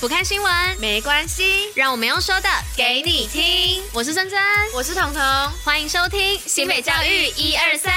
不看新闻没关系，让我们用说的给你听。我是珍珍，我是彤彤，欢迎收听新北教育一二三。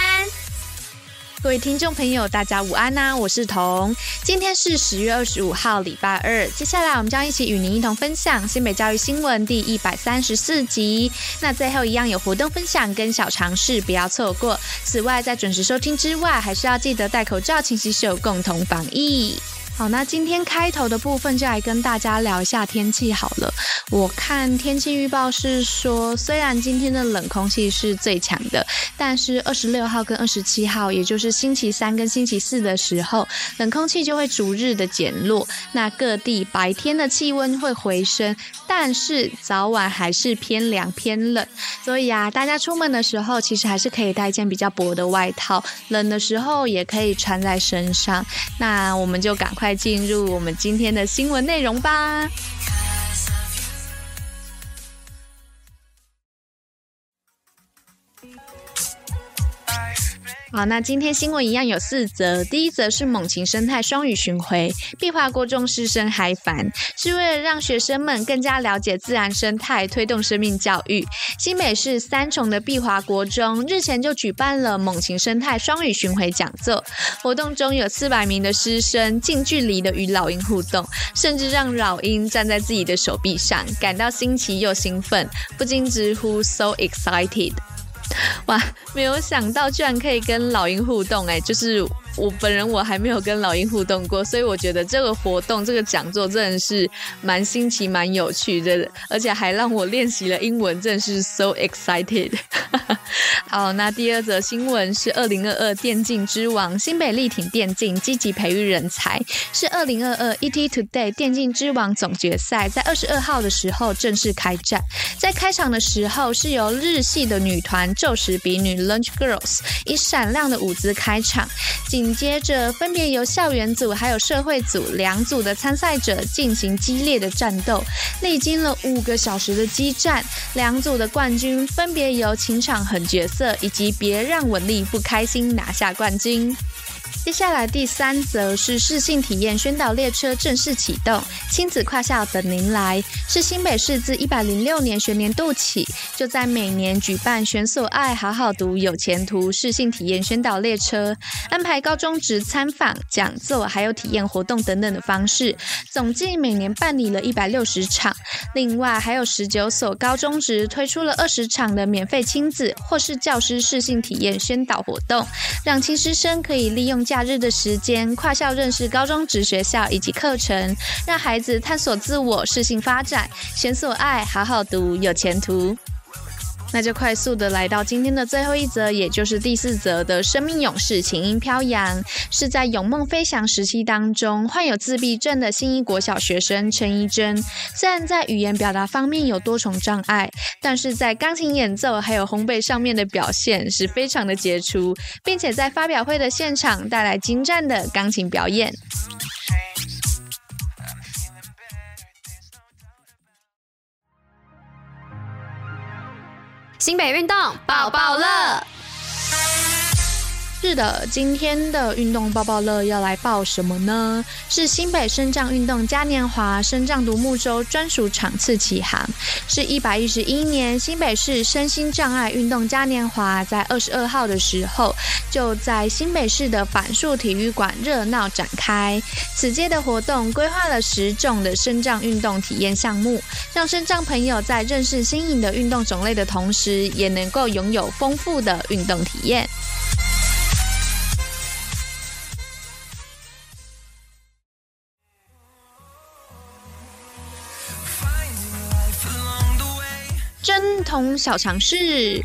各位听众朋友，大家午安呐、啊！我是彤，今天是十月二十五号，礼拜二。接下来我们将一起与您一同分享新北教育新闻第一百三十四集。那最后一样有活动分享跟小尝试，不要错过。此外，在准时收听之外，还是要记得戴口罩、勤洗手，共同防疫。好，那今天开头的部分就来跟大家聊一下天气好了。我看天气预报是说，虽然今天的冷空气是最强的，但是二十六号跟二十七号，也就是星期三跟星期四的时候，冷空气就会逐日的减弱。那各地白天的气温会回升，但是早晚还是偏凉偏冷。所以啊，大家出门的时候，其实还是可以带一件比较薄的外套，冷的时候也可以穿在身上。那我们就赶快。快进入我们今天的新闻内容吧。好，那今天新闻一样有四则。第一则是猛禽生态双语巡回，碧华国中师生嗨翻，是为了让学生们更加了解自然生态，推动生命教育。新北市三重的碧华国中日前就举办了猛禽生态双语巡回讲座，活动中有四百名的师生近距离的与老鹰互动，甚至让老鹰站在自己的手臂上，感到新奇又兴奋，不禁直呼 “so excited”。哇，没有想到居然可以跟老鹰互动哎，就是。我本人我还没有跟老鹰互动过，所以我觉得这个活动这个讲座真的是蛮新奇、蛮有趣的，而且还让我练习了英文，真的是 so excited。好，那第二则新闻是二零二二电竞之王新北力挺电竞积极培育人才，是二零二二 ET Today 电竞之王总决赛在二十二号的时候正式开战，在开场的时候是由日系的女团宙石比女 Lunch Girls 以闪亮的舞姿开场。紧紧接着，分别由校园组还有社会组两组的参赛者进行激烈的战斗，历经了五个小时的激战，两组的冠军分别由情场狠角色以及别让文丽不开心拿下冠军。接下来第三则是适性体验宣导列车正式启动，亲子跨校等您来。是新北市自一百零六年学年度起，就在每年举办“选所爱，好好读，有前途”适性体验宣导列车，安排高中职参访、讲座，还有体验活动等等的方式，总计每年办理了一百六十场。另外，还有十九所高中职推出了二十场的免费亲子或是教师适性体验宣导活动，让亲师生可以利用。假日的时间，跨校认识高中职学校以及课程，让孩子探索自我、适性发展，选所爱，好好读，有前途。那就快速的来到今天的最后一则，也就是第四则的生命勇士琴音飘扬，是在勇梦飞翔时期当中患有自闭症的新一国小学生陈怡珍。虽然在语言表达方面有多重障碍，但是在钢琴演奏还有烘焙上面的表现是非常的杰出，并且在发表会的现场带来精湛的钢琴表演。新北运动抱抱乐。是的，今天的运动抱抱乐要来报什么呢？是新北身障运动嘉年华身障独木舟专属场次启航，是一百一十一年新北市身心障碍运动嘉年华在二十二号的时候，就在新北市的板树体育馆热闹展开。此届的活动规划了十种的身障运动体验项目，让身障朋友在认识新颖的运动种类的同时，也能够拥有丰富的运动体验。针筒小强势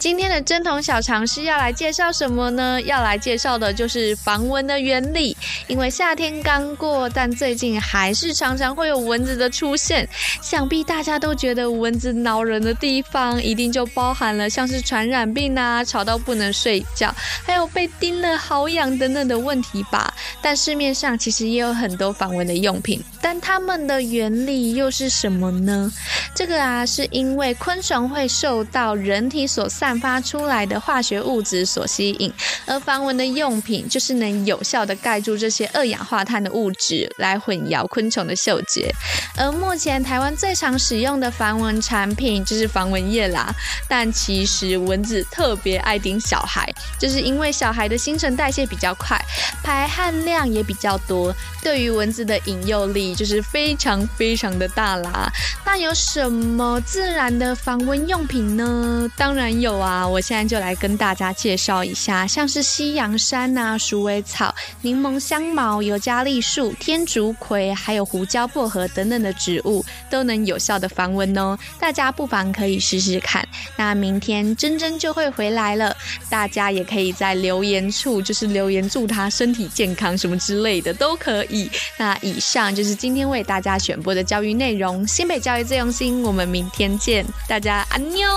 今天的针筒小常识要来介绍什么呢？要来介绍的就是防蚊的原理。因为夏天刚过，但最近还是常常会有蚊子的出现。想必大家都觉得蚊子挠人的地方，一定就包含了像是传染病啊、吵到不能睡觉，还有被叮了好痒等等的问题吧。但市面上其实也有很多防蚊的用品，但它们的原理又是什么呢？这个啊，是因为昆虫会受到人体所散。散发出来的化学物质所吸引，而防蚊的用品就是能有效的盖住这些二氧化碳的物质来混淆昆虫的嗅觉。而目前台湾最常使用的防蚊产品就是防蚊液啦。但其实蚊子特别爱叮小孩，就是因为小孩的新陈代谢比较快，排汗量也比较多，对于蚊子的引诱力就是非常非常的大啦。那有什么自然的防蚊用品呢？当然有啊，我现在就来跟大家介绍一下，像是西洋参呐、鼠尾草、柠檬香茅、尤加利树、天竺葵，还有胡椒薄荷等等的植物，都能有效的防蚊哦。大家不妨可以试试看。那明天珍珍就会回来了，大家也可以在留言处就是留言祝她身体健康什么之类的都可以。那以上就是今天为大家选播的教育内容，新北教育最用心，我们明天见，大家安妞。